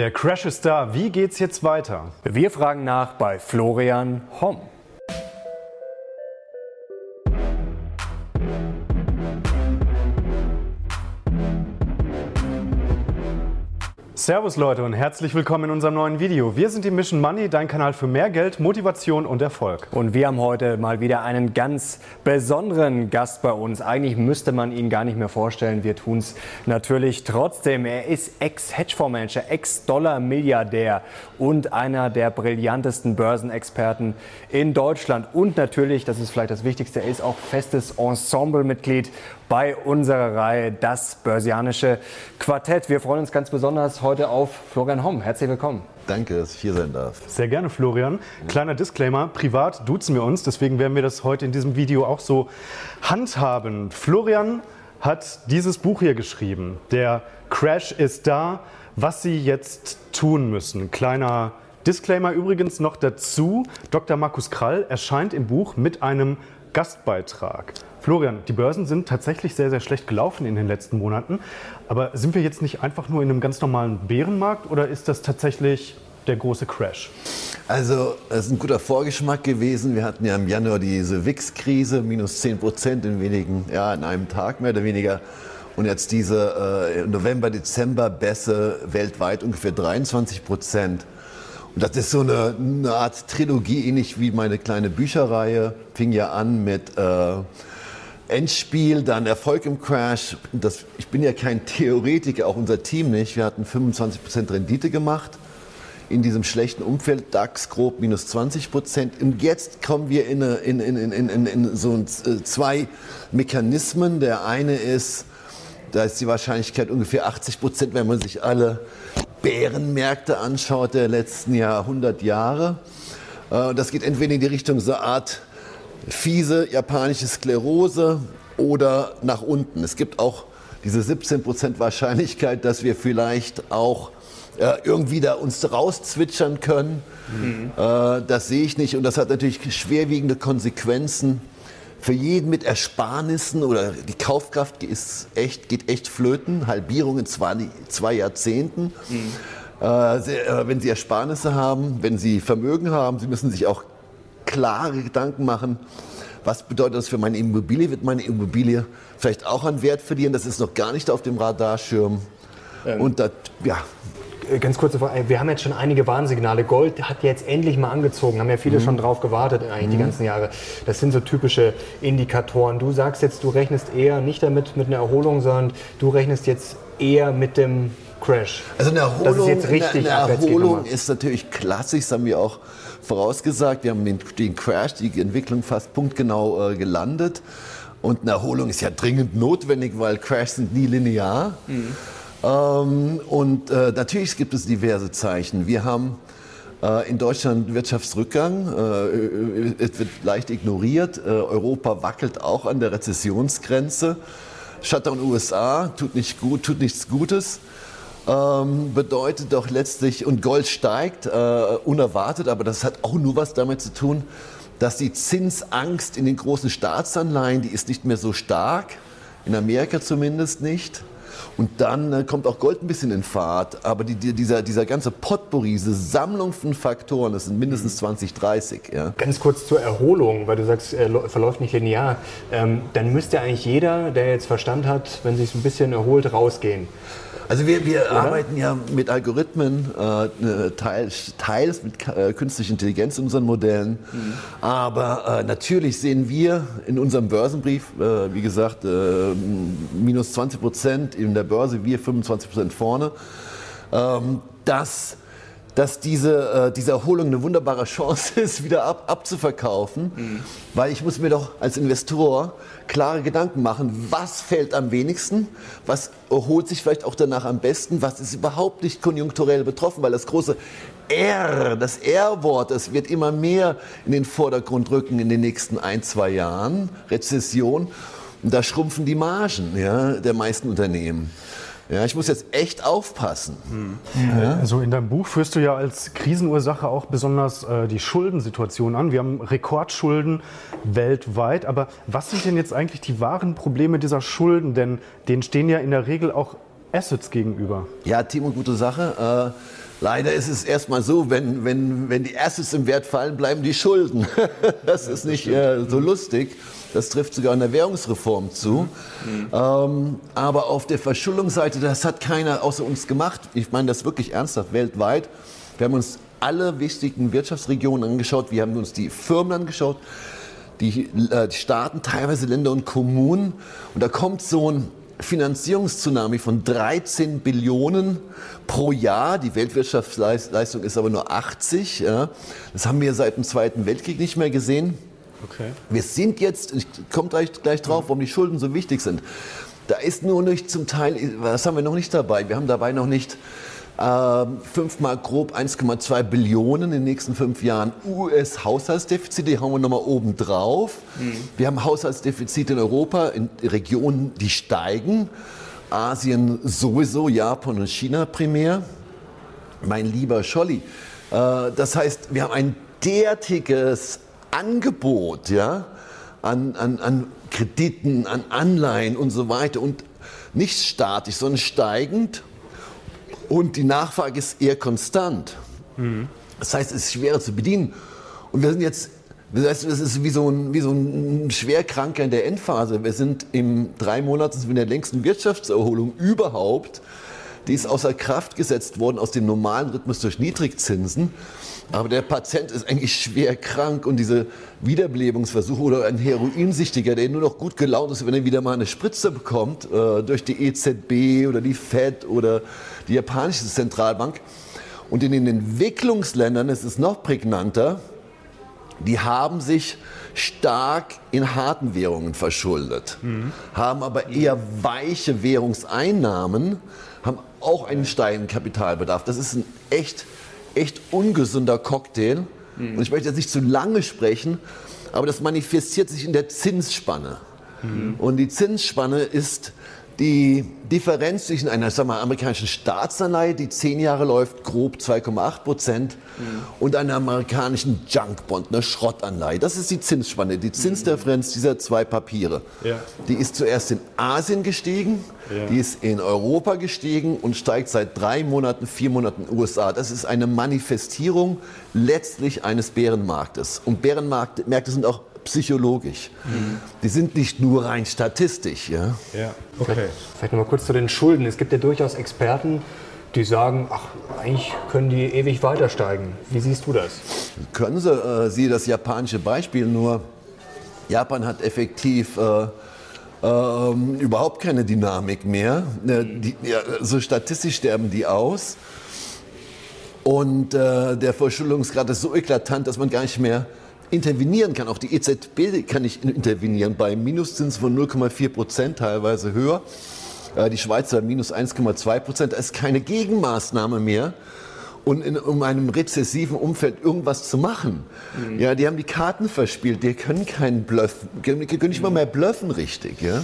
Der Crash ist da. Wie geht's jetzt weiter? Wir fragen nach bei Florian Homm. Servus Leute und herzlich willkommen in unserem neuen Video. Wir sind die Mission Money, dein Kanal für mehr Geld, Motivation und Erfolg. Und wir haben heute mal wieder einen ganz besonderen Gast bei uns. Eigentlich müsste man ihn gar nicht mehr vorstellen. Wir tun es natürlich trotzdem. Er ist Ex-Hedgefondsmanager, Ex-Dollar-Milliardär und einer der brillantesten Börsenexperten in Deutschland. Und natürlich, das ist vielleicht das Wichtigste, er ist auch festes Ensemblemitglied bei unserer Reihe Das Börsianische Quartett. Wir freuen uns ganz besonders heute auf Florian Homm. Herzlich willkommen. Danke, dass ich hier sein darf. Sehr gerne, Florian. Kleiner Disclaimer, privat duzen wir uns, deswegen werden wir das heute in diesem Video auch so handhaben. Florian hat dieses Buch hier geschrieben. Der Crash ist da, was Sie jetzt tun müssen. Kleiner Disclaimer übrigens noch dazu. Dr. Markus Krall erscheint im Buch mit einem Gastbeitrag. Florian, die Börsen sind tatsächlich sehr, sehr schlecht gelaufen in den letzten Monaten. Aber sind wir jetzt nicht einfach nur in einem ganz normalen Bärenmarkt oder ist das tatsächlich der große Crash? Also, es ist ein guter Vorgeschmack gewesen. Wir hatten ja im Januar diese WIX-Krise, minus 10 Prozent in wenigen, ja, in einem Tag mehr oder weniger. Und jetzt diese äh, November, Dezember Bässe weltweit ungefähr 23 Prozent. Und das ist so eine, eine, Art Trilogie, ähnlich wie meine kleine Bücherreihe. Fing ja an mit äh, Endspiel, dann Erfolg im Crash. Das, ich bin ja kein Theoretiker, auch unser Team nicht. Wir hatten 25% Rendite gemacht in diesem schlechten Umfeld, DAX grob minus 20 Prozent. Und jetzt kommen wir in, eine, in, in, in, so äh, zwei Mechanismen. Der eine ist, da ist die Wahrscheinlichkeit ungefähr 80 Prozent, wenn man sich alle Bärenmärkte anschaut der letzten Jahrhundert Jahre. Äh, das geht entweder in die Richtung so eine Art fiese japanische Sklerose oder nach unten. Es gibt auch diese 17% Wahrscheinlichkeit, dass wir vielleicht auch äh, irgendwie da uns rauszwitschern können. Mhm. Äh, das sehe ich nicht und das hat natürlich schwerwiegende Konsequenzen für jeden mit Ersparnissen oder die Kaufkraft ist echt, geht echt flöten. Halbierung in zwei, zwei Jahrzehnten. Mhm. Äh, äh, wenn Sie Ersparnisse haben, wenn Sie Vermögen haben, Sie müssen sich auch klare Gedanken machen, was bedeutet das für meine Immobilie? Wird meine Immobilie vielleicht auch an Wert verlieren? Das ist noch gar nicht auf dem Radarschirm. Ähm. Und das, ja, ganz kurze Frage. Wir haben jetzt schon einige Warnsignale. Gold hat jetzt endlich mal angezogen. Haben ja viele mhm. schon drauf gewartet, eigentlich mhm. die ganzen Jahre. Das sind so typische Indikatoren. Du sagst jetzt, du rechnest eher nicht damit mit einer Erholung, sondern du rechnest jetzt eher mit dem Crash. Also eine Erholung, ist, jetzt richtig eine, eine Erholung ist natürlich klassisch, das haben wir auch vorausgesagt. Wir haben den, den Crash, die Entwicklung fast punktgenau äh, gelandet. Und eine Erholung ist ja dringend notwendig, weil Crashs sind nie linear. Mhm. Ähm, und äh, natürlich gibt es diverse Zeichen. Wir haben äh, in Deutschland Wirtschaftsrückgang. Äh, es wird leicht ignoriert. Äh, Europa wackelt auch an der Rezessionsgrenze. Shutdown USA tut nicht gut, tut nichts Gutes ähm, bedeutet doch letztlich, und Gold steigt äh, unerwartet, aber das hat auch nur was damit zu tun, dass die Zinsangst in den großen Staatsanleihen, die ist nicht mehr so stark, in Amerika zumindest nicht. Und dann äh, kommt auch Gold ein bisschen in Fahrt. Aber die, die, dieser, dieser ganze Potpourri, diese Sammlung von Faktoren, das sind mindestens 20, 30. Ja. Ganz kurz zur Erholung, weil du sagst, er verläuft nicht linear. Ähm, dann müsste eigentlich jeder, der jetzt Verstand hat, wenn sich ein bisschen erholt, rausgehen. Also wir, wir arbeiten ja mit Algorithmen, äh, teils, teils mit äh, künstlicher Intelligenz in unseren Modellen. Mhm. Aber äh, natürlich sehen wir in unserem Börsenbrief, äh, wie gesagt, äh, minus 20 Prozent in der Börse, wir 25 Prozent vorne, ähm, dass dass diese, äh, diese Erholung eine wunderbare Chance ist, wieder ab, abzuverkaufen. Mhm. Weil ich muss mir doch als Investor klare Gedanken machen, was fällt am wenigsten, was erholt sich vielleicht auch danach am besten, was ist überhaupt nicht konjunkturell betroffen, weil das große R, das R-Wort, das wird immer mehr in den Vordergrund rücken in den nächsten ein, zwei Jahren, Rezession. Und da schrumpfen die Margen ja, der meisten Unternehmen. Ja, ich muss jetzt echt aufpassen. Hm. Ja. Also in deinem Buch führst du ja als Krisenursache auch besonders äh, die Schuldensituation an. Wir haben Rekordschulden weltweit. Aber was sind denn jetzt eigentlich die wahren Probleme dieser Schulden? Denn denen stehen ja in der Regel auch Assets gegenüber. Ja, Timo, gute Sache. Äh, Leider ist es erstmal so, wenn, wenn, wenn die Assets im Wert fallen, bleiben die Schulden. das ist nicht äh, so lustig. Das trifft sogar in der Währungsreform zu. Mhm. Ähm, aber auf der Verschuldungsseite, das hat keiner außer uns gemacht. Ich meine das wirklich ernsthaft weltweit. Wir haben uns alle wichtigen Wirtschaftsregionen angeschaut. Wir haben uns die Firmen angeschaut, die, äh, die Staaten, teilweise Länder und Kommunen. Und da kommt so ein Finanzierungstsunami von 13 Billionen pro Jahr. Die Weltwirtschaftsleistung ist aber nur 80. Ja. Das haben wir seit dem Zweiten Weltkrieg nicht mehr gesehen. Okay. Wir sind jetzt, ich komme gleich, gleich drauf, warum die Schulden so wichtig sind. Da ist nur nicht zum Teil, was haben wir noch nicht dabei? Wir haben dabei noch nicht fünfmal grob 1,2 Billionen in den nächsten fünf Jahren US-Haushaltsdefizite, die hauen wir nochmal oben drauf. Mhm. Wir haben Haushaltsdefizite in Europa, in Regionen, die steigen. Asien sowieso, Japan und China primär. Mein lieber Scholli, äh, das heißt, wir haben ein derartiges Angebot ja, an, an, an Krediten, an Anleihen und so weiter und nicht statisch, sondern steigend und die Nachfrage ist eher konstant. Mhm. Das heißt, es ist schwerer zu bedienen. Und wir sind jetzt, das heißt, es ist wie so, ein, wie so ein Schwerkranker in der Endphase. Wir sind im drei Monaten in der längsten Wirtschaftserholung überhaupt. Die ist außer Kraft gesetzt worden aus dem normalen Rhythmus durch Niedrigzinsen. Aber der Patient ist eigentlich schwer krank und diese Wiederbelebungsversuche oder ein Heroinsüchtiger, der nur noch gut gelaunt ist, wenn er wieder mal eine Spritze bekommt äh, durch die EZB oder die Fed oder die japanische Zentralbank. Und in den Entwicklungsländern ist es noch prägnanter, die haben sich stark in harten Währungen verschuldet, mhm. haben aber eher weiche Währungseinnahmen, haben auch einen steigenden Kapitalbedarf. Das ist ein echt echt ungesunder Cocktail. Mhm. Und ich möchte jetzt nicht zu lange sprechen, aber das manifestiert sich in der Zinsspanne. Mhm. Und die Zinsspanne ist die Differenz zwischen einer sagen wir, amerikanischen Staatsanleihe, die zehn Jahre läuft, grob 2,8 Prozent, mhm. und einer amerikanischen Junkbond, einer Schrottanleihe. Das ist die Zinsspanne, die Zinsdifferenz dieser zwei Papiere. Ja. Die ist zuerst in Asien gestiegen, ja. die ist in Europa gestiegen und steigt seit drei Monaten, vier Monaten in den USA. Das ist eine Manifestierung letztlich eines Bärenmarktes. Und Bärenmärkte sind auch psychologisch. Mhm. Die sind nicht nur rein statistisch. Ja, ja. okay. Vielleicht, vielleicht noch mal kurz zu den Schulden. Es gibt ja durchaus Experten, die sagen, ach, eigentlich können die ewig weiter steigen. Wie siehst du das? Können sie. Äh, siehe das japanische Beispiel nur. Japan hat effektiv äh, äh, überhaupt keine Dynamik mehr. Äh, die, ja, so statistisch sterben die aus. Und äh, der Verschuldungsgrad ist so eklatant, dass man gar nicht mehr intervenieren kann. Auch die EZB kann nicht intervenieren bei Minuszins von 0,4 Prozent, teilweise höher. Äh, die Schweizer minus 1,2 Prozent. Da ist keine Gegenmaßnahme mehr. Und in, um einem rezessiven Umfeld irgendwas zu machen. Mhm. Ja, die haben die Karten verspielt, die können keinen Bluff, können nicht mal mehr bluffen richtig. Ja?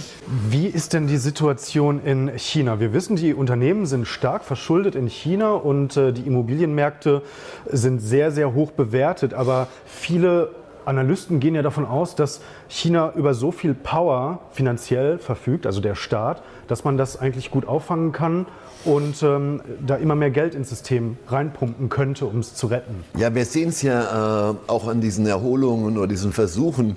Wie ist denn die Situation in China? Wir wissen, die Unternehmen sind stark verschuldet in China und äh, die Immobilienmärkte sind sehr, sehr hoch bewertet. Aber viele Analysten gehen ja davon aus, dass China über so viel Power finanziell verfügt, also der Staat, dass man das eigentlich gut auffangen kann und ähm, da immer mehr Geld ins System reinpumpen könnte, um es zu retten. Ja, wir sehen es ja äh, auch an diesen Erholungen oder diesen Versuchen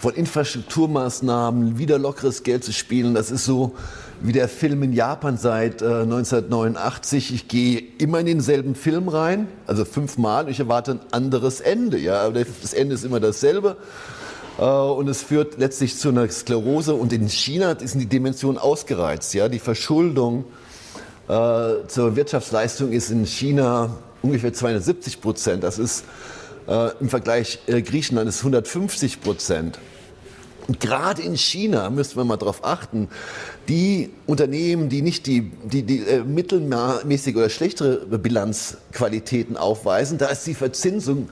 von Infrastrukturmaßnahmen, wieder lockeres Geld zu spielen. Das ist so wie der Film in Japan seit äh, 1989. Ich gehe immer in denselben Film rein, also fünfmal, ich erwarte ein anderes Ende. Ja, das Ende ist immer dasselbe. Äh, und es führt letztlich zu einer Sklerose. Und in China ist die Dimension ausgereizt. Ja, die Verschuldung äh, zur Wirtschaftsleistung ist in China ungefähr 270 Prozent. Das ist äh, im Vergleich äh, Griechenland ist 150 Prozent. Und gerade in China müssen wir mal darauf achten, die Unternehmen, die nicht die, die, die äh, mittelmäßige oder schlechtere Bilanzqualitäten aufweisen, da ist die Verzinsung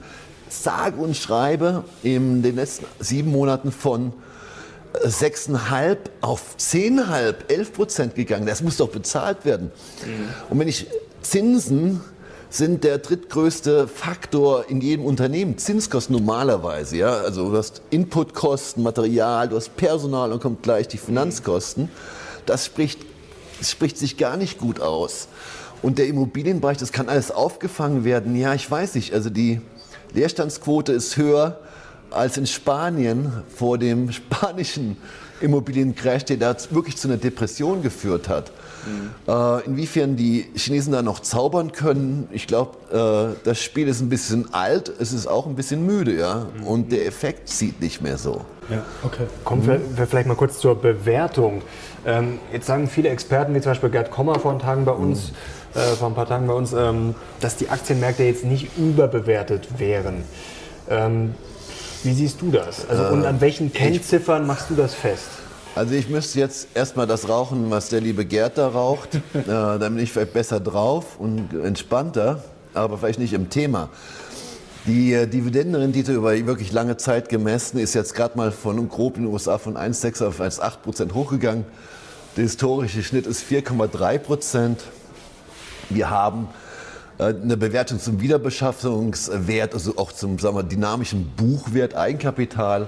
sage und schreibe in den letzten sieben Monaten von 6,5 auf 10,5, 11 Prozent gegangen. Das muss doch bezahlt werden. Mhm. Und wenn ich Zinsen sind der drittgrößte Faktor in jedem Unternehmen. Zinskosten normalerweise, ja. Also du hast Inputkosten, Material, du hast Personal und kommt gleich die Finanzkosten. Das spricht, spricht sich gar nicht gut aus. Und der Immobilienbereich, das kann alles aufgefangen werden. Ja, ich weiß nicht. Also die Leerstandsquote ist höher als in Spanien vor dem spanischen Immobiliencrash, der da wirklich zu einer Depression geführt hat. Mhm. Äh, inwiefern die Chinesen da noch zaubern können, ich glaube, äh, das Spiel ist ein bisschen alt, es ist auch ein bisschen müde, ja. Mhm. Und der Effekt zieht nicht mehr so. Ja, okay. Kommen wir, wir vielleicht mal kurz zur Bewertung. Ähm, jetzt sagen viele Experten, wie zum Beispiel Gerd Kommer vor, Tagen bei uns, mhm. äh, vor ein paar Tagen bei uns, ähm, dass die Aktienmärkte jetzt nicht überbewertet wären. Ähm, wie siehst du das? Also, und an welchen Kennziffern machst du das fest? Also ich müsste jetzt erstmal das rauchen, was der liebe Gerd da raucht. äh, dann bin ich vielleicht besser drauf und entspannter, aber vielleicht nicht im Thema. Die äh, Dividendenrendite über wirklich lange Zeit gemessen ist jetzt gerade mal von grob in den USA von 1,6 auf 1,8 Prozent hochgegangen. Der historische Schnitt ist 4,3 Prozent. Wir haben äh, eine Bewertung zum Wiederbeschaffungswert, also auch zum sagen wir, dynamischen Buchwert Eigenkapital.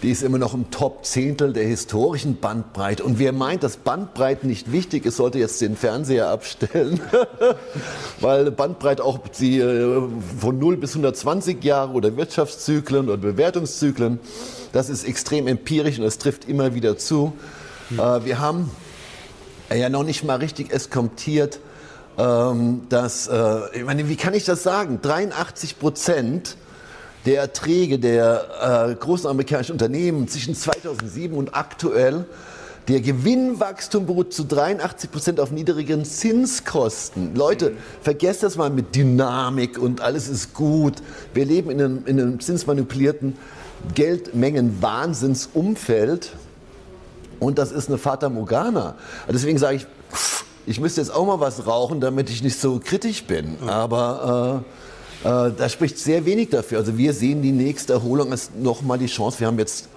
Die ist immer noch im Top-Zehntel der historischen Bandbreite. Und wer meint, dass Bandbreite nicht wichtig ist, sollte jetzt den Fernseher abstellen. Weil Bandbreite auch die, äh, von 0 bis 120 Jahre oder Wirtschaftszyklen oder Bewertungszyklen, das ist extrem empirisch und das trifft immer wieder zu. Mhm. Wir haben ja noch nicht mal richtig eskontiert, ähm, dass, äh, ich meine, wie kann ich das sagen? 83 Prozent der Erträge der äh, großen amerikanischen Unternehmen zwischen 2007 und aktuell der Gewinnwachstum beruht zu 83 Prozent auf niedrigen Zinskosten. Leute, vergesst das mal mit Dynamik und alles ist gut. Wir leben in einem, in einem zinsmanipulierten Geldmengen-Wahnsinnsumfeld und das ist eine Fata Morgana. Deswegen sage ich, pff, ich müsste jetzt auch mal was rauchen, damit ich nicht so kritisch bin. Aber äh, äh, da spricht sehr wenig dafür. Also wir sehen die nächste Erholung als nochmal die Chance. Wir haben jetzt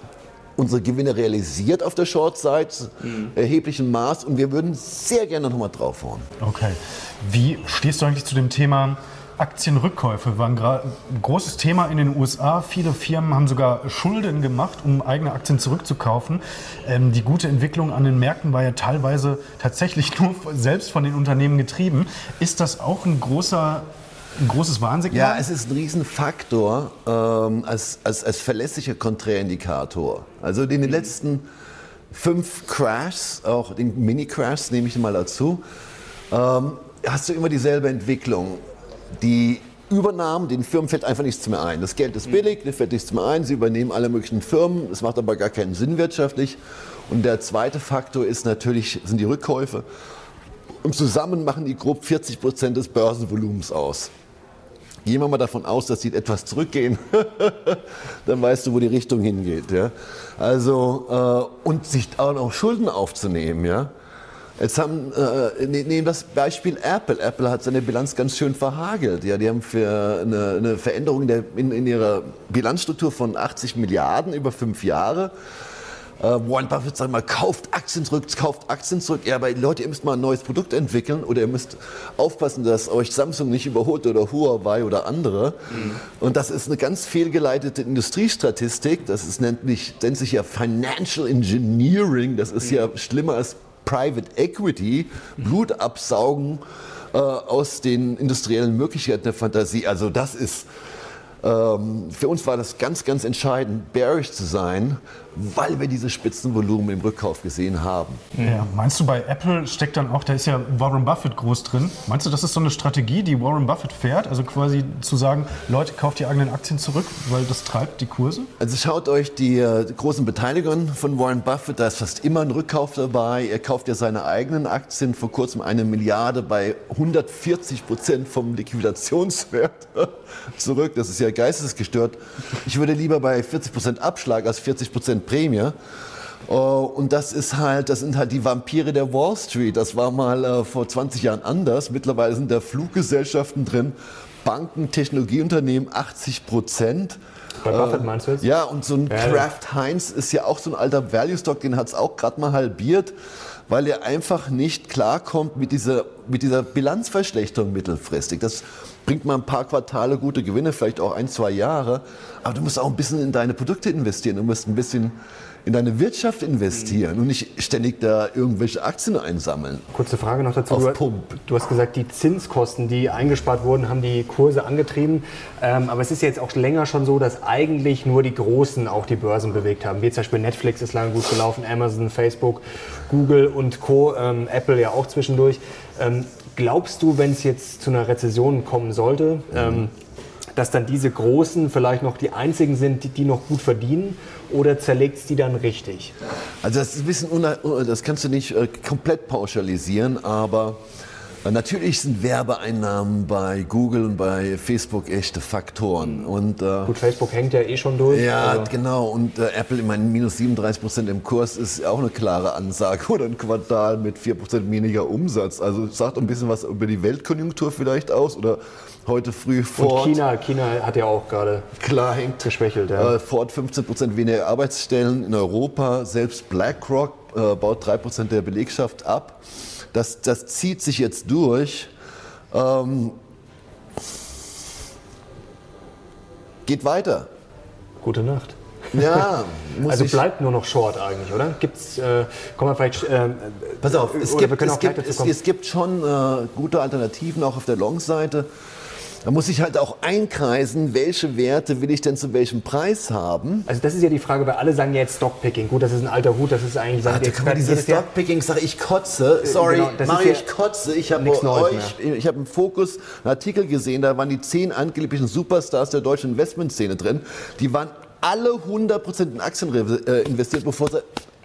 unsere Gewinne realisiert auf der Short-Side, mhm. erheblichem Maß und wir würden sehr gerne nochmal draufhauen. Okay. Wie stehst du eigentlich zu dem Thema Aktienrückkäufe waren ein großes Thema in den USA. Viele Firmen haben sogar Schulden gemacht, um eigene Aktien zurückzukaufen. Ähm, die gute Entwicklung an den Märkten war ja teilweise tatsächlich nur selbst von den Unternehmen getrieben. Ist das auch ein großer ein großes Warnsignal? Ja, es ist ein Riesenfaktor ähm, als, als, als verlässlicher Kontraindikator. Also in den letzten fünf Crashs, auch den Mini-Crashs nehme ich mal dazu, ähm, hast du immer dieselbe Entwicklung die Übernahmen, den Firmen fällt einfach nichts mehr ein. Das Geld ist billig, dir fällt nichts mehr ein, sie übernehmen alle möglichen Firmen, es macht aber gar keinen Sinn wirtschaftlich. Und der zweite Faktor ist natürlich, sind die Rückkäufe. Und zusammen machen die grob 40 Prozent des Börsenvolumens aus. Gehen wir mal davon aus, dass sie etwas zurückgehen, dann weißt du, wo die Richtung hingeht. Ja? Also, äh, und sich auch noch Schulden aufzunehmen. Ja? Jetzt haben, äh, ne, nehmen das Beispiel Apple. Apple hat seine Bilanz ganz schön verhagelt. Ja, die haben für eine, eine Veränderung in, der, in, in, ihrer Bilanzstruktur von 80 Milliarden über fünf Jahre. Äh, Warren Buffett sagt mal, kauft Aktien zurück, kauft Aktien zurück. Ja, aber Leute, ihr müsst mal ein neues Produkt entwickeln oder ihr müsst aufpassen, dass euch Samsung nicht überholt oder Huawei oder andere. Mhm. Und das ist eine ganz fehlgeleitete Industriestatistik. Das ist, nennt, nicht, nennt sich ja Financial Engineering. Das ist mhm. ja schlimmer als Private Equity, Blut absaugen äh, aus den industriellen Möglichkeiten der Fantasie. Also das ist ähm, für uns war das ganz, ganz entscheidend, bearish zu sein, weil wir diese Spitzenvolumen im Rückkauf gesehen haben. Ja, meinst du, bei Apple steckt dann auch, da ist ja Warren Buffett groß drin. Meinst du, das ist so eine Strategie, die Warren Buffett fährt? Also quasi zu sagen, Leute, kauft die eigenen Aktien zurück, weil das treibt die Kurse? Also schaut euch die, äh, großen Beteiligungen von Warren Buffett, da ist fast immer ein Rückkauf dabei. Er kauft ja seine eigenen Aktien, vor kurzem eine Milliarde bei 140 Prozent vom Liquidationswert zurück. Das ist ja geistesgestört. Ich würde lieber bei 40 Prozent Abschlag als 40 Prozent Prämie. Äh, und das ist halt, das sind halt die Vampire der Wall Street. Das war mal äh, vor 20 Jahren anders. Mittlerweile sind da Fluggesellschaften drin, Banken, Technologieunternehmen 80 Prozent. Bei Buffett meinst du jetzt? Ja, und so ein ja, Kraft Heinz ist ja auch so ein alter Value Stock, den hat es auch gerade mal halbiert, weil er einfach nicht klarkommt mit dieser mit dieser Bilanzverschlechterung mittelfristig. Das bringt mal ein paar Quartale gute Gewinne, vielleicht auch ein, zwei Jahre. Aber du musst auch ein bisschen in deine Produkte investieren. Du musst ein bisschen in deine Wirtschaft investieren und nicht ständig da irgendwelche Aktien einsammeln. Kurze Frage noch dazu. Auf du, Pump. du hast gesagt, die Zinskosten, die eingespart wurden, haben die Kurse angetrieben. Ähm, aber es ist jetzt auch länger schon so, dass eigentlich nur die Großen auch die Börsen bewegt haben. Wie zum Beispiel Netflix ist lange gut gelaufen, Amazon, Facebook, Google und Co., ähm, Apple ja auch zwischendurch. Ähm, glaubst du, wenn es jetzt zu einer Rezession kommen sollte, ähm, dass dann diese Großen vielleicht noch die einzigen sind, die, die noch gut verdienen? Oder zerlegt es die dann richtig? Also das ist ein bisschen, das kannst du nicht äh, komplett pauschalisieren, aber natürlich sind Werbeeinnahmen bei Google und bei Facebook echte Faktoren. Und, äh, Gut, Facebook hängt ja eh schon durch. ja, aber- genau. Und äh, Apple, ich meine, minus 37 Prozent im Kurs ist auch eine klare Ansage. Oder ein Quartal mit 4 Prozent weniger Umsatz. Also sagt ein bisschen was über die Weltkonjunktur vielleicht aus. Oder heute früh Und Ford. China, China hat ja auch gerade Klar hängt geschwächelt. Ja. äh, Ford 15 Prozent weniger Arbeitsstellen in Europa. Selbst BlackRock äh, baut 3 Prozent der Belegschaft ab. Das, das zieht sich jetzt durch. Ähm, geht weiter. Gute Nacht. Ja, muss Also bleibt nur noch Short eigentlich, oder? Gibt's, äh, kommen wir vielleicht, äh, Pass auf, es gibt, es, gibt, es, es gibt schon äh, gute Alternativen auch auf der Long-Seite. Da muss ich halt auch einkreisen, welche Werte will ich denn zu welchem Preis haben. Also das ist ja die Frage, weil alle sagen ja jetzt Stockpicking. Gut, das ist ein alter Hut, das ist eigentlich, sagen die da kann man Experten diese jedes Jahr. Stockpicking, sage ich kotze. Sorry, genau, Mario, ich kotze. Ich habe euch, ich habe im Fokus einen Artikel gesehen, da waren die zehn angeblichen Superstars der deutschen Investmentszene drin. Die waren alle 100% in Aktien äh, investiert, bevor sie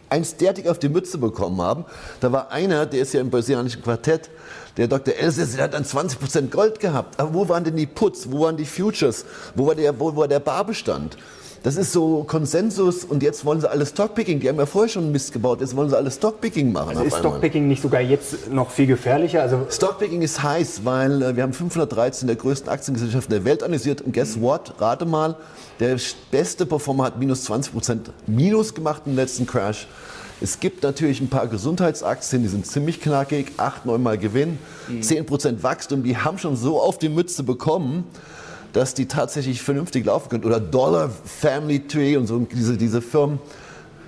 eins derartig auf die Mütze bekommen haben. Da war einer, der ist ja im brasilianischen Quartett, der Dr. Elsässer, der hat dann 20% Gold gehabt. Aber wo waren denn die Puts? Wo waren die Futures? Wo war der, wo war der Barbestand? Das ist so Konsensus und jetzt wollen sie alles Stockpicking. Die haben ja vorher schon Mist gebaut, jetzt wollen sie alles Stockpicking machen. Also ist. Stockpicking nicht sogar jetzt noch viel gefährlicher? Also Stockpicking ist heiß, weil äh, wir haben 513 der größten Aktiengesellschaften der Welt analysiert und guess what? Rate mal, der beste Performer hat minus 20 Prozent Minus gemacht im letzten Crash. Es gibt natürlich ein paar Gesundheitsaktien, die sind ziemlich knackig, 8, 9 Mal Gewinn, 10 Prozent Wachstum, die haben schon so auf die Mütze bekommen, dass die tatsächlich vernünftig laufen können. Oder Dollar Family Tree und so diese, diese Firmen.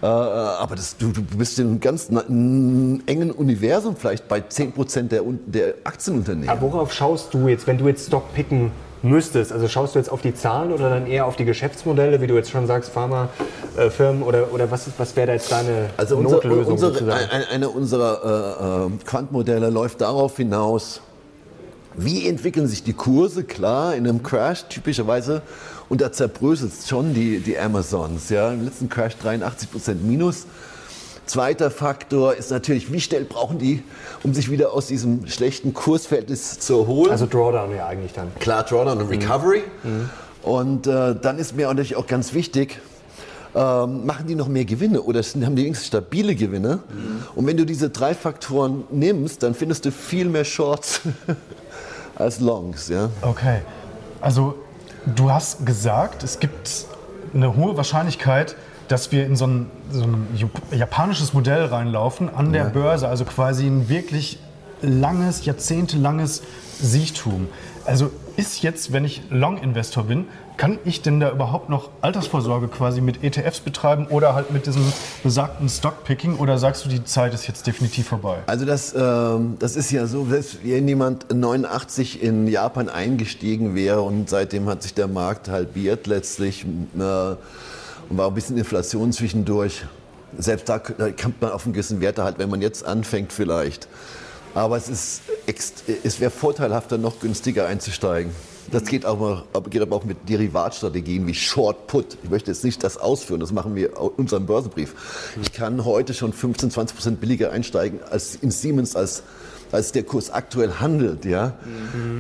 Äh, aber das, du, du bist in einem ganz engen Universum vielleicht bei 10% der, der Aktienunternehmen. aber worauf schaust du jetzt, wenn du jetzt Stockpicken müsstest? Also schaust du jetzt auf die Zahlen oder dann eher auf die Geschäftsmodelle, wie du jetzt schon sagst, Pharmafirmen oder, oder was, was wäre da jetzt deine Also unser, Notlösung unsere, sozusagen? ein- eine unserer äh, äh, Quantmodelle läuft darauf hinaus, wie entwickeln sich die Kurse? Klar, in einem Crash typischerweise, und da zerbröselt schon die, die Amazons. Ja? Im letzten Crash 83% Minus. Zweiter Faktor ist natürlich, wie schnell brauchen die, um sich wieder aus diesem schlechten Kursverhältnis zu erholen? Also Drawdown ja eigentlich dann. Klar, Drawdown und Recovery. Und äh, dann ist mir natürlich auch ganz wichtig, ähm, machen die noch mehr Gewinne oder haben die wenigstens stabile Gewinne? Und wenn du diese drei Faktoren nimmst, dann findest du viel mehr Shorts als Longs. Ja? Okay. Also, du hast gesagt, es gibt eine hohe Wahrscheinlichkeit, dass wir in so ein, so ein Jap- japanisches Modell reinlaufen an der Börse, also quasi ein wirklich langes, jahrzehntelanges Siechtum. Also ist jetzt, wenn ich Long-Investor bin, kann ich denn da überhaupt noch Altersvorsorge quasi mit ETFs betreiben oder halt mit diesem besagten Stockpicking oder sagst du, die Zeit ist jetzt definitiv vorbei? Also das, ähm, das ist ja so, dass wenn jemand 89 in Japan eingestiegen wäre und seitdem hat sich der Markt halbiert letztlich äh, und war ein bisschen Inflation zwischendurch. Selbst da kommt man auf einen gewissen Wert halt, wenn man jetzt anfängt vielleicht. Aber es, es wäre vorteilhafter, noch günstiger einzusteigen. Das geht aber, aber- geht aber auch mit Derivatstrategien wie Short Put. Ich möchte jetzt nicht das ausführen, das machen wir in unserem Börsenbrief. Ich kann heute schon 15, 20 Prozent billiger einsteigen als in Siemens, als, als der Kurs aktuell handelt. Ja?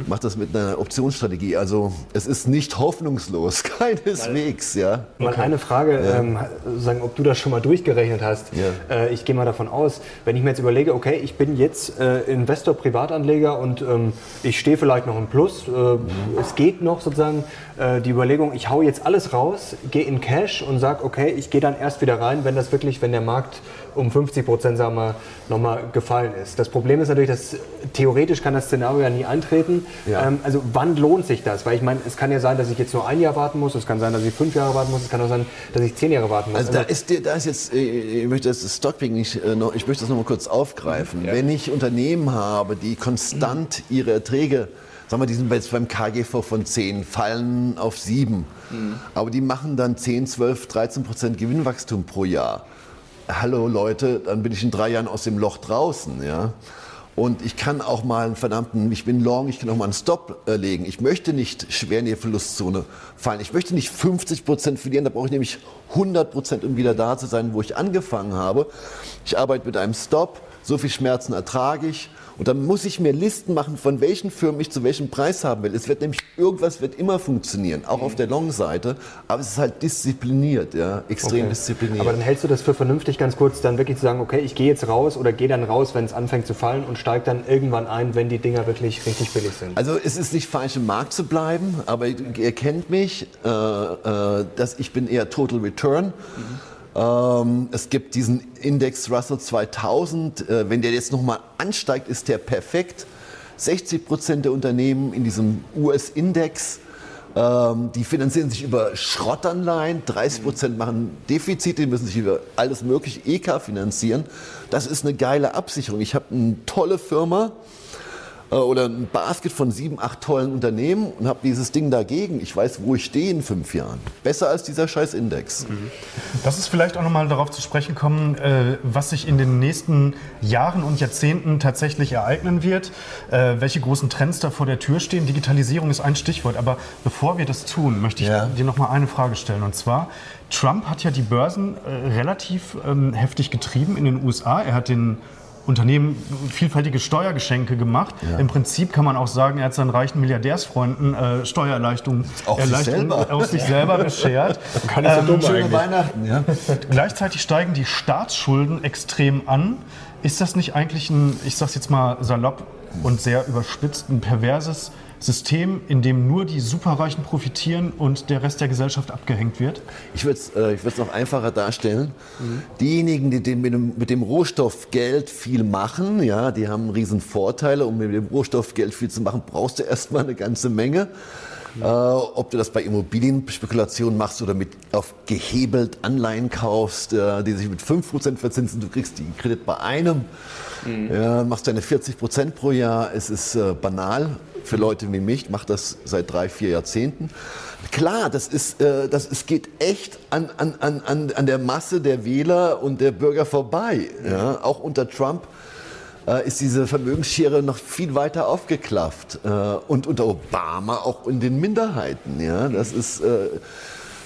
Macht das mit einer Optionsstrategie. Also es ist nicht hoffnungslos, keineswegs. Ja? Mal eine Frage, ähm, sagen, ob du das schon mal durchgerechnet hast. Ja. Äh, ich gehe mal davon aus, wenn ich mir jetzt überlege, okay, ich bin jetzt äh, Investor, Privatanleger und ähm, ich stehe vielleicht noch im Plus, äh, es geht noch sozusagen äh, die Überlegung, ich hau jetzt alles raus, gehe in Cash und sage, okay, ich gehe dann erst wieder rein, wenn das wirklich, wenn der Markt um 50 Prozent, sagen wir, nochmal gefallen ist. Das Problem ist natürlich, dass das, theoretisch kann das Szenario ja nie eintreten. Ja. Ähm, also wann lohnt sich das? Weil ich meine, es kann ja sein, dass ich jetzt nur ein Jahr warten muss, es kann sein, dass ich fünf Jahre warten muss, es kann auch sein, dass ich zehn Jahre warten muss. Also, also da, ist, da ist jetzt, äh, ich möchte das Stockpicking nicht, äh, noch, ich möchte das noch mal kurz aufgreifen. Ja. Wenn ich Unternehmen habe, die konstant ihre Erträge sagen wir, die sind jetzt beim KGV von 10, fallen auf 7. Mhm. Aber die machen dann 10, 12, 13 Prozent Gewinnwachstum pro Jahr. Hallo Leute, dann bin ich in drei Jahren aus dem Loch draußen. Ja? Und ich kann auch mal einen verdammten, ich bin long, ich kann auch mal einen Stop äh, legen. Ich möchte nicht schwer in die Verlustzone fallen. Ich möchte nicht 50 Prozent verlieren, da brauche ich nämlich 100 Prozent, um wieder da zu sein, wo ich angefangen habe. Ich arbeite mit einem Stop, so viel Schmerzen ertrage ich und dann muss ich mir Listen machen, von welchen Firmen ich zu welchem Preis haben will. Es wird nämlich, irgendwas wird immer funktionieren, auch mhm. auf der Long-Seite. Aber es ist halt diszipliniert, ja, extrem okay. diszipliniert. Aber dann hältst du das für vernünftig, ganz kurz, dann wirklich zu sagen, okay, ich gehe jetzt raus oder gehe dann raus, wenn es anfängt zu fallen und steige dann irgendwann ein, wenn die Dinger wirklich richtig billig sind. Also es ist nicht falsch, im Markt zu bleiben, aber ihr kennt mich, äh, äh, dass ich bin eher Total Return. Mhm. Ähm, es gibt diesen Index Russell 2000. Äh, wenn der jetzt nochmal ansteigt, ist der perfekt. 60 Prozent der Unternehmen in diesem US-Index, ähm, die finanzieren sich über Schrottanleihen. 30 Prozent machen Defizite, die müssen sich über alles mögliche EK finanzieren. Das ist eine geile Absicherung. Ich habe eine tolle Firma äh, oder ein Basket von sieben, acht tollen Unternehmen und habe dieses Ding dagegen. Ich weiß, wo ich stehe in fünf Jahren. Besser als dieser scheiß Index. Mhm. Das ist vielleicht auch nochmal darauf zu sprechen kommen, äh, was sich in den nächsten Jahren und Jahrzehnten tatsächlich ereignen wird, äh, welche großen Trends da vor der Tür stehen. Digitalisierung ist ein Stichwort. Aber bevor wir das tun, möchte ich ja. dir nochmal eine Frage stellen. Und zwar, Trump hat ja die Börsen relativ ähm, heftig getrieben in den USA. Er hat den Unternehmen vielfältige Steuergeschenke gemacht. Ja. Im Prinzip kann man auch sagen, er hat seinen reichen Milliardärsfreunden äh, Steuererleichterungen aus sich selber beschert. Kann ich so ähm, dumm schöne Weihnachten. Ja. Gleichzeitig steigen die Staatsschulden extrem an. Ist das nicht eigentlich ein, ich sag's jetzt mal salopp und sehr überspitzt, ein perverses System, in dem nur die Superreichen profitieren und der Rest der Gesellschaft abgehängt wird? Ich würde es äh, noch einfacher darstellen. Mhm. Diejenigen, die den, mit, dem, mit, dem, Rohstoff Geld viel machen, ja, die haben riesen Vorteile. Um mit dem Rohstoff Geld viel zu machen, brauchst du erstmal eine ganze Menge. Mhm. Äh, ob du das bei Immobilienspekulationen machst oder mit auf gehebelt Anleihen kaufst, äh, die sich mit 5% verzinsen, du kriegst den Kredit bei einem, mhm. ja, machst deine 40% pro Jahr, es ist äh, banal für Leute wie mich, mache das seit drei, vier Jahrzehnten. Klar, das ist, äh, das ist, geht echt an, an, an, an der Masse der Wähler und der Bürger vorbei. Ja? Auch unter Trump äh, ist diese Vermögensschere noch viel weiter aufgeklafft. Äh, und unter Obama auch in den Minderheiten. Ja? Das ist äh,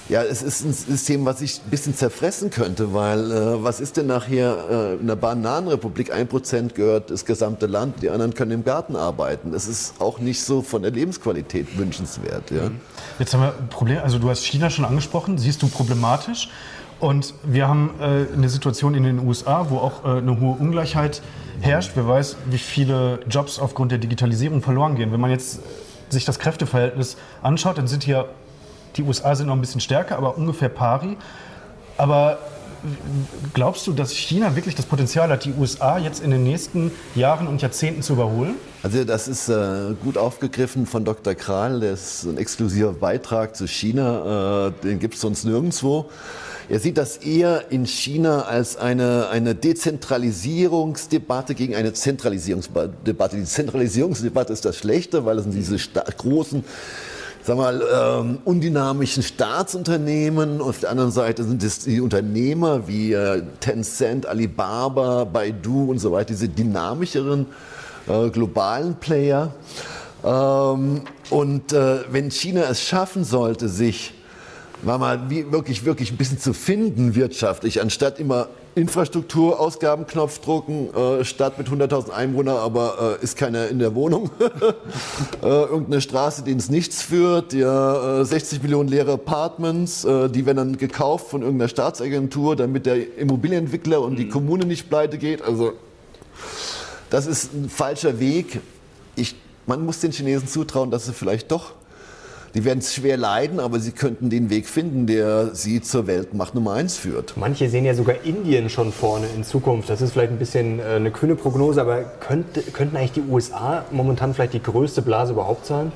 ja, es ist ein System, was sich ein bisschen zerfressen könnte, weil äh, was ist denn nachher äh, in der Bananenrepublik? Ein Prozent gehört das gesamte Land, die anderen können im Garten arbeiten. Das ist auch nicht so von der Lebensqualität wünschenswert. Ja. Mhm. Jetzt haben wir ein Problem, also du hast China schon angesprochen, siehst du problematisch. Und wir haben äh, eine Situation in den USA, wo auch äh, eine hohe Ungleichheit herrscht. Wer weiß, wie viele Jobs aufgrund der Digitalisierung verloren gehen. Wenn man jetzt sich das Kräfteverhältnis anschaut, dann sind hier die USA sind noch ein bisschen stärker, aber ungefähr pari. Aber glaubst du, dass China wirklich das Potenzial hat, die USA jetzt in den nächsten Jahren und Jahrzehnten zu überholen? Also das ist äh, gut aufgegriffen von Dr. Kral. Das ist ein exklusiver Beitrag zu China. Äh, den gibt es sonst nirgendwo. Er sieht das eher in China als eine, eine Dezentralisierungsdebatte gegen eine Zentralisierungsdebatte. Die Zentralisierungsdebatte ist das Schlechte, weil es sind diese großen sag mal, ähm, undynamischen Staatsunternehmen. Auf der anderen Seite sind es die Unternehmer wie äh, Tencent, Alibaba, Baidu und so weiter, diese dynamischeren äh, globalen Player. Ähm, und äh, wenn China es schaffen sollte, sich war mal wirklich, wirklich ein bisschen zu finden wirtschaftlich, anstatt immer Infrastrukturausgaben drucken, äh, Stadt mit 100.000 Einwohnern, aber äh, ist keiner in der Wohnung. äh, irgendeine Straße, die ins Nichts führt, ja, 60 äh, Millionen leere Apartments, äh, die werden dann gekauft von irgendeiner Staatsagentur, damit der Immobilienentwickler und die mhm. Kommune nicht pleite geht. Also das ist ein falscher Weg. Ich, man muss den Chinesen zutrauen, dass sie vielleicht doch Die werden es schwer leiden, aber sie könnten den Weg finden, der sie zur Weltmacht Nummer eins führt. Manche sehen ja sogar Indien schon vorne in Zukunft. Das ist vielleicht ein bisschen äh, eine kühne Prognose, aber könnte, könnten eigentlich die USA momentan vielleicht die größte Blase überhaupt sein,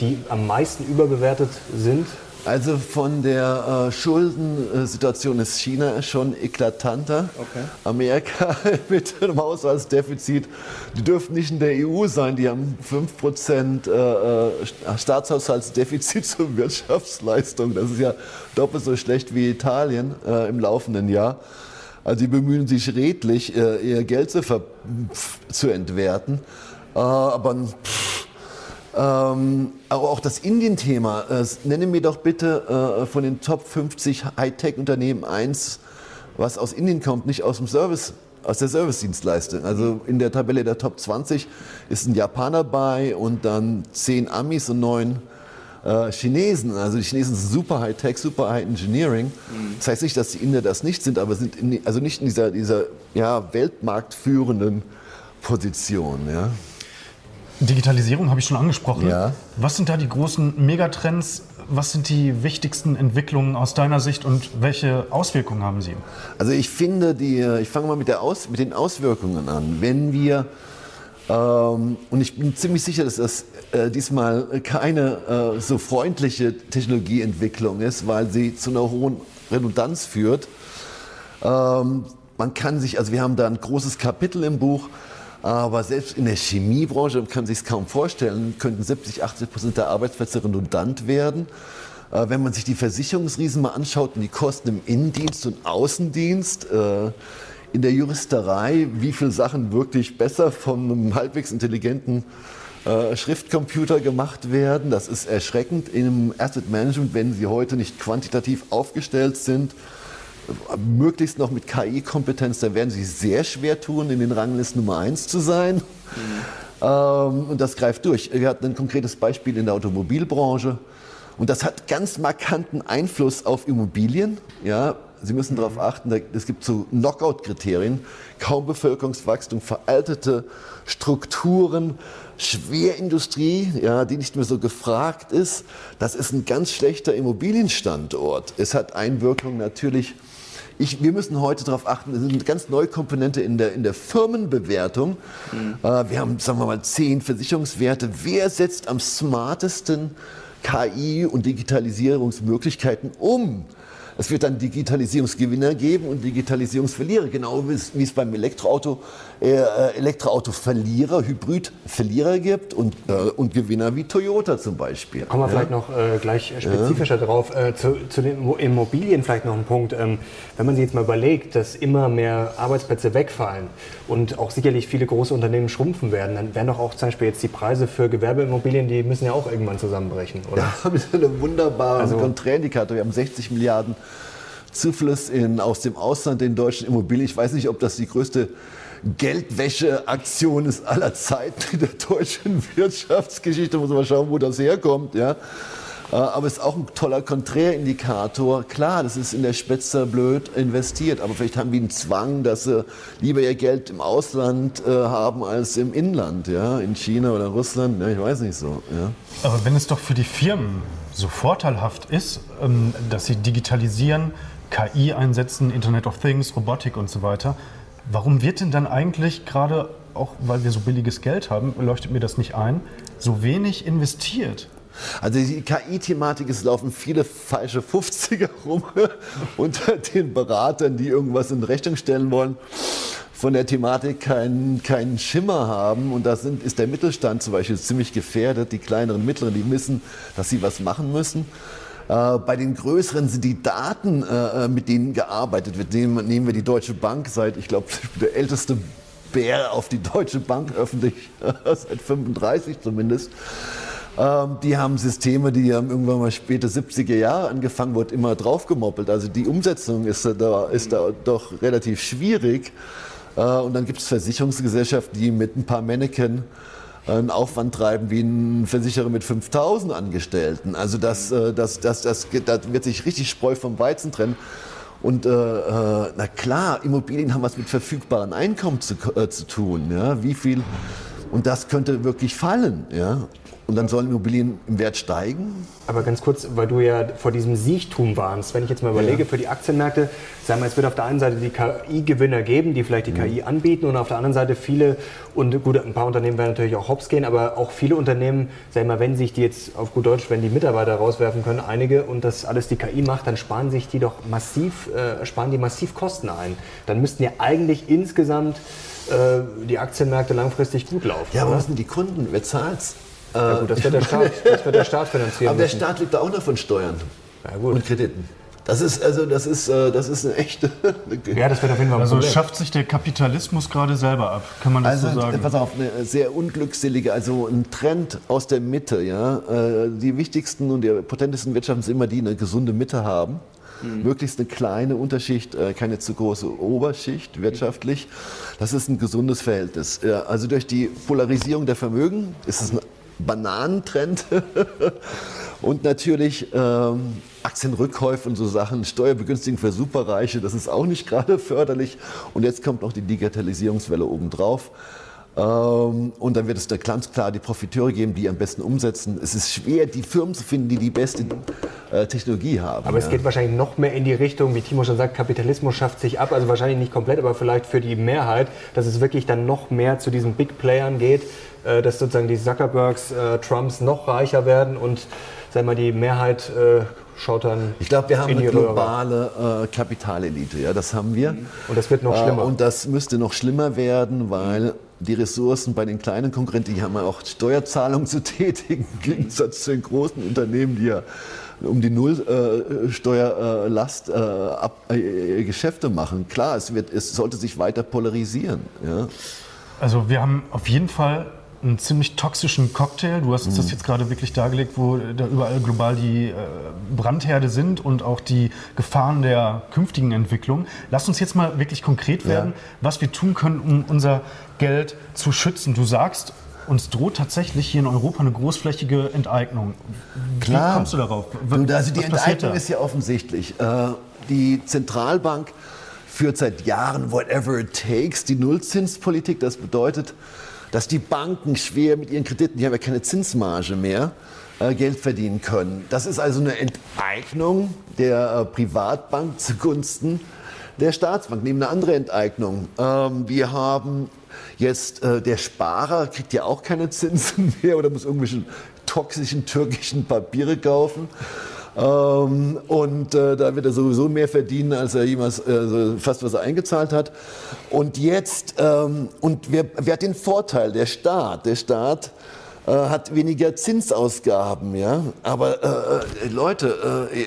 die am meisten überbewertet sind? Also von der äh, Schuldensituation ist China schon eklatanter. Okay. Amerika mit einem Haushaltsdefizit, die dürften nicht in der EU sein, die haben 5% äh, äh, Staatshaushaltsdefizit zur Wirtschaftsleistung. Das ist ja doppelt so schlecht wie Italien äh, im laufenden Jahr. Also die bemühen sich redlich, äh, ihr Geld zu, zu entwerten. Äh, aber pff, ähm, aber auch das Indien-Thema. Äh, nenne mir doch bitte äh, von den Top 50 Hightech-Unternehmen eins, was aus Indien kommt, nicht aus dem Service, aus der Service-Dienstleistung. Also in der Tabelle der Top 20 ist ein Japaner bei und dann zehn Amis und neun äh, Chinesen. Also die Chinesen sind super Hightech, super High Engineering. Mhm. Das heißt nicht, dass die Inder das nicht sind, aber sind in, also nicht in dieser, dieser ja, weltmarktführenden Position. Ja. Digitalisierung habe ich schon angesprochen. Ja. Was sind da die großen Megatrends? Was sind die wichtigsten Entwicklungen aus deiner Sicht und welche Auswirkungen haben sie? Also ich finde, die, ich fange mal mit, der Aus, mit den Auswirkungen an. Wenn wir, ähm, und ich bin ziemlich sicher, dass das äh, diesmal keine äh, so freundliche Technologieentwicklung ist, weil sie zu einer hohen Redundanz führt. Ähm, man kann sich, also wir haben da ein großes Kapitel im Buch, aber selbst in der Chemiebranche, man kann sich es kaum vorstellen, könnten 70, 80 Prozent der Arbeitsplätze redundant werden. Äh, wenn man sich die Versicherungsriesen mal anschaut und die Kosten im Innendienst und Außendienst, äh, in der Juristerei, wie viele Sachen wirklich besser von einem halbwegs intelligenten äh, Schriftcomputer gemacht werden, das ist erschreckend. Im Asset Management, wenn sie heute nicht quantitativ aufgestellt sind, möglichst noch mit KI-Kompetenz, da werden sie sehr schwer tun, in den Ranglisten Nummer 1 zu sein. Mhm. Ähm, und das greift durch. Wir hatten ein konkretes Beispiel in der Automobilbranche. Und das hat ganz markanten Einfluss auf Immobilien. Ja, Sie müssen darauf mhm. achten, es gibt so Knockout-Kriterien, kaum Bevölkerungswachstum, veraltete Strukturen, Schwerindustrie, ja, die nicht mehr so gefragt ist. Das ist ein ganz schlechter Immobilienstandort. Es hat Einwirkungen natürlich ich, wir müssen heute darauf achten, das ist eine ganz neue Komponente in der, in der Firmenbewertung. Mhm. Äh, wir haben, sagen wir mal, zehn Versicherungswerte. Wer setzt am smartesten KI und Digitalisierungsmöglichkeiten um? Es wird dann Digitalisierungsgewinner geben und Digitalisierungsverlierer, genau wie es beim Elektroauto äh, äh, Elektroauto-Verlierer, Hybrid-Verlierer gibt und, äh, und Gewinner wie Toyota zum Beispiel. Kommen wir ja? vielleicht noch äh, gleich spezifischer ja. drauf. Äh, zu, zu, den Immobilien vielleicht noch ein Punkt. Ähm, wenn man sich jetzt mal überlegt, dass immer mehr Arbeitsplätze wegfallen und auch sicherlich viele große Unternehmen schrumpfen werden, dann werden doch auch zum Beispiel jetzt die Preise für Gewerbeimmobilien, die müssen ja auch irgendwann zusammenbrechen, oder? Ja, das ist ein wunderbarer also, Kontrindikator. Wir haben 60 Milliarden Zufluss in, aus dem Ausland in deutschen Immobilien. Ich weiß nicht, ob das die größte Geldwäscheaktion ist aller Zeiten in der deutschen Wirtschaftsgeschichte. Muss man schauen, wo das herkommt. Ja. Äh, aber es ist auch ein toller Konträrindikator. Klar, das ist in der Spitze blöd investiert, aber vielleicht haben die einen Zwang, dass sie lieber ihr Geld im Ausland äh, haben als im Inland, ja, in China oder Russland. Ja, ich weiß nicht so. Ja. Aber wenn es doch für die Firmen so vorteilhaft ist, ähm, dass sie digitalisieren, KI einsetzen, Internet of Things, Robotik und so weiter. Warum wird denn dann eigentlich gerade, auch weil wir so billiges Geld haben, leuchtet mir das nicht ein, so wenig investiert? Also die KI-Thematik, es laufen viele falsche 50er rum unter den Beratern, die irgendwas in Rechnung stellen wollen, von der Thematik keinen kein Schimmer haben. Und da sind, ist der Mittelstand zum Beispiel ziemlich gefährdet. Die kleineren, mittleren, die wissen, dass sie was machen müssen. Äh, bei den größeren sind die Daten, äh, mit denen gearbeitet wird. Nehmen, nehmen wir die Deutsche Bank seit, ich glaube, der älteste Bär auf die Deutsche Bank öffentlich, seit 35 zumindest. Ähm, die haben Systeme, die haben irgendwann mal späte 70er Jahre angefangen, wurde immer draufgemoppelt. Also die Umsetzung ist da, ist da doch relativ schwierig. Äh, und dann gibt es Versicherungsgesellschaften, die mit ein paar Mannequin einen Aufwand treiben wie ein Versicherer mit 5000 Angestellten. Also das, äh, das, das, das, das wird sich richtig Spreu vom Weizen trennen. Und äh, äh, na klar, Immobilien haben was mit verfügbaren Einkommen zu, äh, zu tun. Ja? Wie viel? Und das könnte wirklich fallen. Ja? Und dann sollen Immobilien im Wert steigen. Aber ganz kurz, weil du ja vor diesem Siechtum warnst, wenn ich jetzt mal überlege, ja. für die Aktienmärkte, sagen wir, es wird auf der einen Seite die KI-Gewinner geben, die vielleicht die mhm. KI anbieten und auf der anderen Seite viele, und gut, ein paar Unternehmen werden natürlich auch hops gehen, aber auch viele Unternehmen, sagen wir mal, wenn sich die jetzt auf gut Deutsch, wenn die Mitarbeiter rauswerfen können, einige, und das alles die KI macht, dann sparen sich die doch massiv, äh, sparen die massiv Kosten ein. Dann müssten ja eigentlich insgesamt äh, die Aktienmärkte langfristig gut laufen. Ja, aber was sind die Kunden? Wer zahlt's? Ja, gut, das wird der Staat, das wird der Staat finanzieren. Aber müssen. der Staat lebt auch noch von Steuern ja, und Krediten. Das ist also das ist äh, das ist eine echte. ja, das wird auf jeden Fall. Also Problem. schafft sich der Kapitalismus gerade selber ab, kann man das also, so sagen? Pass auf, eine sehr unglückselige, also ein Trend aus der Mitte. Ja, äh, die wichtigsten und die potentesten Wirtschaften sind immer die, die eine gesunde Mitte haben. Mhm. Möglichst eine kleine Unterschicht, äh, keine zu große Oberschicht wirtschaftlich. Das ist ein gesundes Verhältnis. Also durch die Polarisierung der Vermögen ist es ein Bananentrend. und natürlich ähm, Aktienrückkäufe und so Sachen, Steuerbegünstigung für Superreiche, das ist auch nicht gerade förderlich. Und jetzt kommt noch die Digitalisierungswelle obendrauf. Ähm, und dann wird es da ganz klar die Profiteure geben, die am besten umsetzen. Es ist schwer, die Firmen zu finden, die die beste äh, Technologie haben. Aber ja. es geht wahrscheinlich noch mehr in die Richtung, wie Timo schon sagt, Kapitalismus schafft sich ab. Also wahrscheinlich nicht komplett, aber vielleicht für die Mehrheit, dass es wirklich dann noch mehr zu diesen Big Playern geht, äh, dass sozusagen die Zuckerbergs, äh, Trumps noch reicher werden und sagen wir, die Mehrheit äh, schaut dann. Ich glaube, wir haben eine globale äh, Kapitalelite, ja, das haben wir. Und das wird noch äh, schlimmer. und das müsste noch schlimmer werden, weil die Ressourcen bei den kleinen Konkurrenten, die haben ja auch Steuerzahlungen zu tätigen, im Gegensatz zu den großen Unternehmen, die ja um die Nullsteuerlast äh, äh, äh, Geschäfte machen. Klar, es, wird, es sollte sich weiter polarisieren. Ja. Also wir haben auf jeden Fall einen ziemlich toxischen Cocktail. Du hast uns das mhm. jetzt gerade wirklich dargelegt, wo da überall global die äh, Brandherde sind und auch die Gefahren der künftigen Entwicklung. Lass uns jetzt mal wirklich konkret werden, ja. was wir tun können, um unser Geld zu schützen. Du sagst, uns droht tatsächlich hier in Europa eine großflächige Enteignung. Wie Klar. kommst du darauf? Du, also die Enteignung ist ja offensichtlich. Äh, die Zentralbank führt seit Jahren whatever it takes, die Nullzinspolitik. Das bedeutet, dass die Banken schwer mit ihren Krediten, die haben ja keine Zinsmarge mehr, äh, Geld verdienen können. Das ist also eine Enteignung der äh, Privatbank zugunsten der Staatsbank, neben eine andere Enteignung. Ähm, wir haben jetzt, äh, der Sparer kriegt ja auch keine Zinsen mehr oder muss irgendwelche toxischen türkischen Papiere kaufen. Ähm, und äh, da wird er sowieso mehr verdienen, als er jemals äh, fast was er eingezahlt hat. Und jetzt, ähm, und wer, wer hat den Vorteil? Der Staat. Der Staat äh, hat weniger Zinsausgaben, ja. Aber äh, äh, Leute, äh,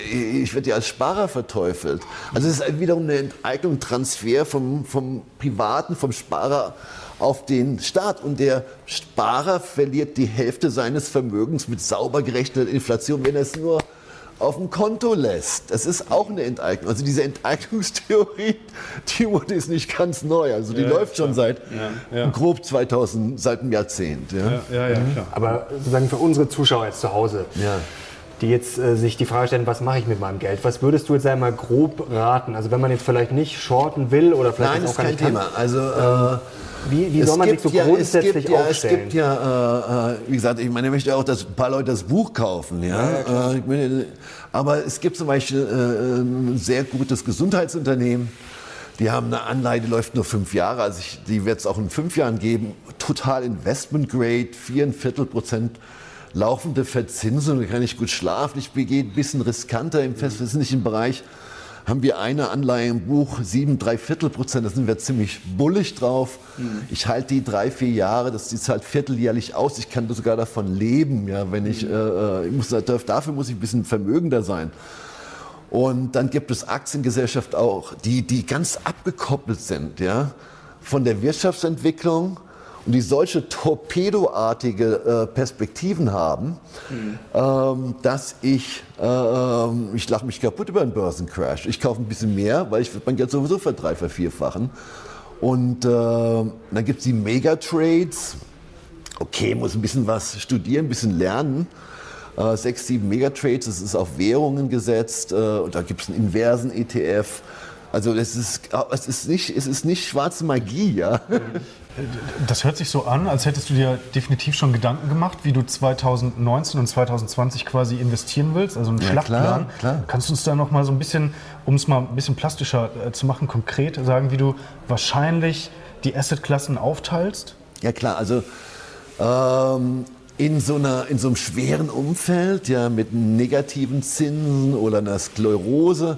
ich werde ja als Sparer verteufelt. Also es ist wiederum eine Enteignung, Transfer vom, vom Privaten, vom Sparer auf den Staat. Und der Sparer verliert die Hälfte seines Vermögens mit sauber gerechneter Inflation, wenn er es nur auf dem Konto lässt. Das ist auch eine Enteignung. Also diese Enteignungstheorie, die wurde ist nicht ganz neu. Also die ja, läuft schon seit ja, grob 2000, seit einem Jahrzehnt. Ja, ja, mhm. klar. Aber sozusagen für unsere Zuschauer jetzt zu Hause. Die jetzt äh, sich die Frage stellen, was mache ich mit meinem Geld? Was würdest du jetzt einmal grob raten? Also wenn man jetzt vielleicht nicht shorten will oder vielleicht Nein, auch ist kein Thema. Kann, also äh, wie, wie soll man sich so ja, grundsätzlich es gibt ja, aufstellen? Es gibt ja, äh, äh, wie gesagt, ich meine, ich möchte auch, dass ein paar Leute das Buch kaufen. Ja? ja äh, aber es gibt zum Beispiel äh, ein sehr gutes Gesundheitsunternehmen. Die haben eine Anleihe, die läuft nur fünf Jahre. Also ich, die wird es auch in fünf Jahren geben. Total Investment Grade, viereinviertel Prozent laufende Verzinsung. Da kann ich gut schlafen. Ich gehe ein bisschen riskanter im festverzinslichen Bereich haben wir eine Anleihe im Buch, sieben, drei Viertel Prozent, da sind wir ziemlich bullig drauf. Mhm. Ich halte die drei, vier Jahre, das sieht halt vierteljährlich aus. Ich kann sogar davon leben, ja, wenn ich, mhm. äh, ich muss, dafür muss ich ein bisschen vermögender sein. Und dann gibt es Aktiengesellschaften auch, die, die ganz abgekoppelt sind, ja, von der Wirtschaftsentwicklung und die solche torpedoartige äh, Perspektiven haben, mhm. ähm, dass ich, äh, ich lache mich kaputt über einen Börsencrash. Ich kaufe ein bisschen mehr, weil ich mein Geld sowieso verdrei, vervierfachen. Und äh, dann gibt es die Megatrades. Okay, muss ein bisschen was studieren, ein bisschen lernen. Äh, sechs, sieben Megatrades, das ist auf Währungen gesetzt. Äh, und da gibt es einen inversen ETF. Also es ist, es ist, nicht, es ist nicht schwarze Magie, ja. Das hört sich so an, als hättest du dir definitiv schon Gedanken gemacht, wie du 2019 und 2020 quasi investieren willst, also einen Ja, Schlachtplan. klar, klar. Kannst du uns da noch mal so ein bisschen, um es mal ein bisschen plastischer äh, zu machen, konkret sagen, wie du wahrscheinlich die Assetklassen aufteilst? Ja klar, also ähm, in, so einer, in so einem schweren Umfeld, ja, mit negativen Zinsen oder einer Sklerose,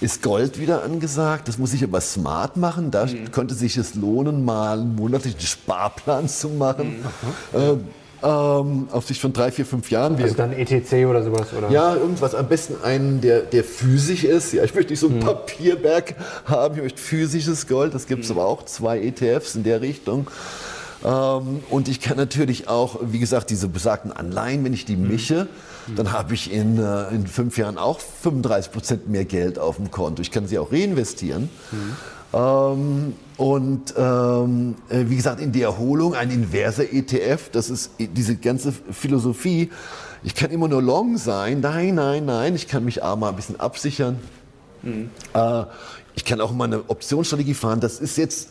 ist Gold wieder angesagt. Das muss ich aber smart machen. Da könnte sich es lohnen, mal einen monatlichen Sparplan zu machen. Äh, ähm, auf sich von drei, vier, fünf Jahren. Also dann ETC oder sowas, oder? ja, irgendwas. Am besten einen, der, der physisch ist. Ja, ich möchte nicht so ein Papierberg haben, ich möchte physisches Gold. Das gibt es aber auch zwei ETFs in der Richtung. Ähm, und ich kann natürlich auch, wie gesagt, diese besagten Anleihen, wenn ich die mische, dann habe ich in, äh, in fünf Jahren auch 35 Prozent mehr Geld auf dem Konto. Ich kann sie auch reinvestieren. Ähm, und ähm, äh, wie gesagt, in die Erholung ein inverser ETF, das ist diese ganze Philosophie. Ich kann immer nur long sein. Nein, nein, nein. Ich kann mich auch mal ein bisschen absichern. Äh, ich kann auch mal eine Optionsstrategie fahren. Das ist jetzt,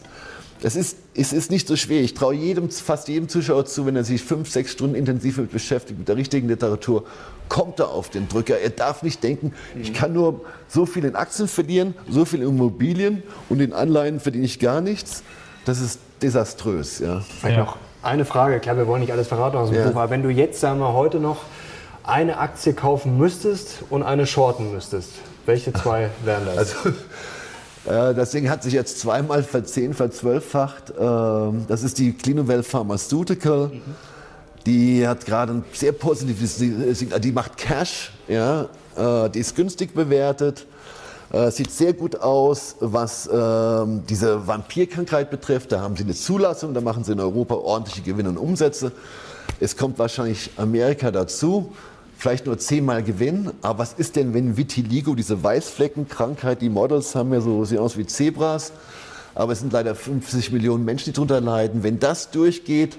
das ist, es ist nicht so schwer. Ich traue jedem, fast jedem Zuschauer zu, wenn er sich fünf, sechs Stunden intensiv mit beschäftigt, mit der richtigen Literatur, kommt er auf den Drücker. Er darf nicht denken, ich kann nur so viel in Aktien verlieren, so viel in Immobilien und in Anleihen verdiene ich gar nichts. Das ist desaströs. Ja. Vielleicht Ja. noch eine Frage, klar, wir wollen nicht alles verraten aus dem Ja. Buch, aber wenn du jetzt, sagen wir, heute noch eine Aktie kaufen müsstest und eine shorten müsstest, welche zwei wären das? Also, das Ding hat sich jetzt zweimal verzehn, verzwölffacht. Ähm, Das ist die Clinuvel Pharmaceutical. Die hat gerade ein sehr positives Signal. Die macht Cash, ja. Äh, Die ist günstig bewertet. Äh, Sieht sehr gut aus, was ähm, diese Vampirkrankheit betrifft. Da haben sie eine Zulassung, da machen sie in Europa ordentliche Gewinne und Umsätze. Es kommt wahrscheinlich Amerika dazu, vielleicht nur zehnmal Gewinn. Aber was ist denn, wenn Vitiligo, diese Weißfleckenkrankheit, die Models haben ja so, sehen aus wie Zebras, aber es sind leider 50 Millionen Menschen, die darunter leiden. Wenn das durchgeht,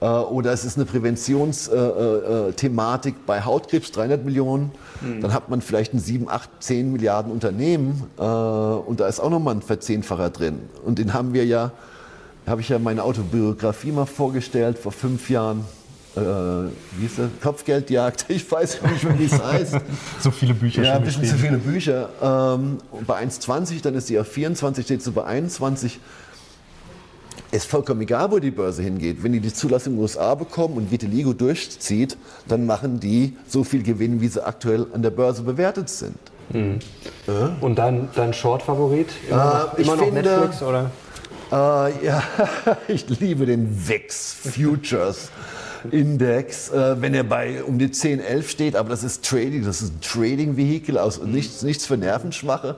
äh, oder es ist eine Präventionsthematik äh, äh, bei Hautkrebs, 300 Millionen. Dann hat man vielleicht ein 7, 8, 10 Milliarden Unternehmen äh, und da ist auch nochmal ein Verzehnfacher drin. Und den haben wir ja, habe ich ja meine Autobiografie mal vorgestellt vor fünf Jahren. Äh, wie ist das? Kopfgeldjagd, ich weiß nicht mehr, wie es heißt. So viele Bücher Ja, ein bisschen zu viele Bücher. Ähm, bei 1,20, dann ist die auf 24, steht sie bei 21. Ist vollkommen egal, wo die Börse hingeht. Wenn die die Zulassung in den USA bekommen und Vitiligo durchzieht, dann machen die so viel Gewinn, wie sie aktuell an der Börse bewertet sind. und dein, dein Short-Favorit? Immer, noch, Äh, ich immer noch finde- Netflix, oder? Äh, ja, ich liebe den VIX Futures Index, äh, wenn er bei um die 10, 11 steht. Aber das ist Trading, das ist ein Trading-Vehikel, aus nichts, nichts für Nervenschwache.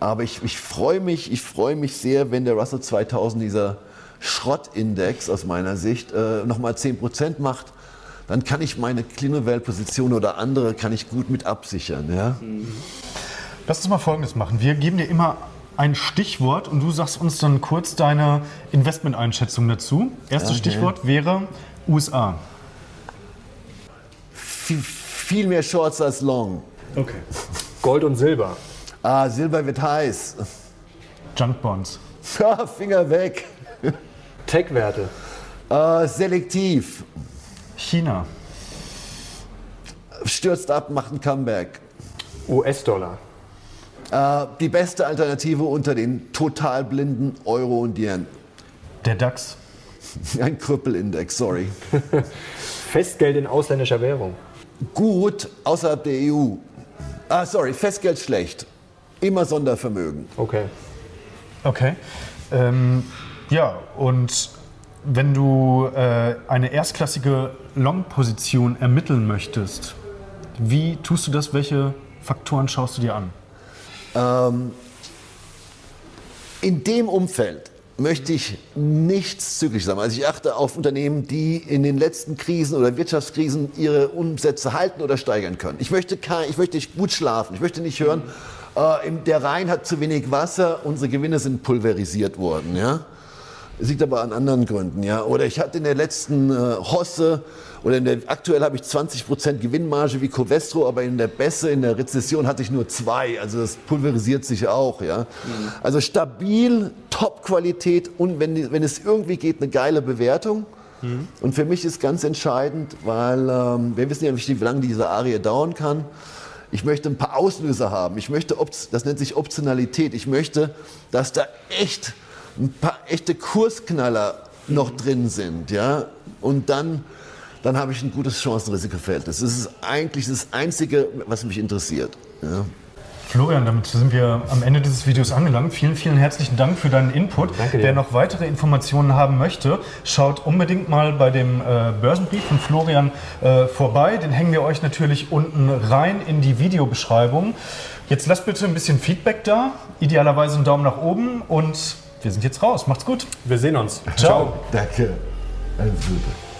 Aber ich, ich freue mich, ich freue mich sehr, wenn der Russell 2000 dieser Schrottindex aus meiner Sicht äh, nochmal 10% macht. Dann kann ich meine Clinovel-Position oder andere kann ich gut mit absichern. Ja? Lass uns mal Folgendes machen. Wir geben dir immer ein Stichwort und du sagst uns dann kurz deine Investmenteinschätzung dazu. Erstes Okay. Stichwort wäre USA. Viel, viel mehr Shorts als Long. Okay. Gold und Silber. Ah, Silber wird heiß. Junk Bonds. Finger weg. Tech-Werte. Äh, selektiv. China. Stürzt ab, macht ein Comeback. US-Dollar. Äh, die beste Alternative unter den total blinden Euro und Yen. Der DAX. Ein Krüppelindex, sorry. Festgeld in ausländischer Währung. Gut außerhalb der EU. Ah, sorry, Festgeld schlecht. Immer Sondervermögen. Okay. Okay. Ähm, ja, und wenn du äh, eine erstklassige Long-Position ermitteln möchtest, wie tust du das? Welche Faktoren schaust du dir an? Ähm, in dem Umfeld möchte ich nichts zyklisch sein. Also ich achte auf Unternehmen, die in den letzten Krisen oder Wirtschaftskrisen ihre Umsätze halten oder steigern können. Ich möchte, kein, ich möchte nicht gut schlafen. Ich möchte nicht hören, äh, der Rhein hat zu wenig Wasser, unsere Gewinne sind pulverisiert worden. Ja? Es liegt aber an anderen Gründen, ja. Oder ich hatte in der letzten äh, Hosse oder in der, aktuell habe ich 20% Gewinnmarge wie Covestro, aber in der Besse, in der Rezession hatte ich nur zwei. Also das pulverisiert sich auch, ja. Mhm. Also stabil, Top-Qualität und wenn, wenn es irgendwie geht, eine geile Bewertung. Mhm. Und für mich ist ganz entscheidend, weil ähm, wir wissen ja nicht, wie lange diese Arie dauern kann. Ich möchte ein paar Auslöser haben. Ich möchte, das nennt sich Optionalität. Ich möchte, dass da echt ein paar echte Kursknaller noch drin sind, ja. Und dann, dann habe ich ein gutes Chancenrisikofeld. Das ist eigentlich das Einzige, was mich interessiert. Ja. Florian, damit sind wir am Ende dieses Videos angelangt. Vielen, vielen herzlichen Dank für deinen Input. Danke dir. Wer noch weitere Informationen haben möchte, schaut unbedingt mal bei dem äh, Börsenbrief von Florian äh, vorbei. Den hängen wir euch natürlich unten rein in die Videobeschreibung. Jetzt lasst bitte ein bisschen Feedback da, idealerweise einen Daumen nach oben und wir sind jetzt raus. Macht's gut. Wir sehen uns. Ciao. Ciao. Danke. Alles Gute.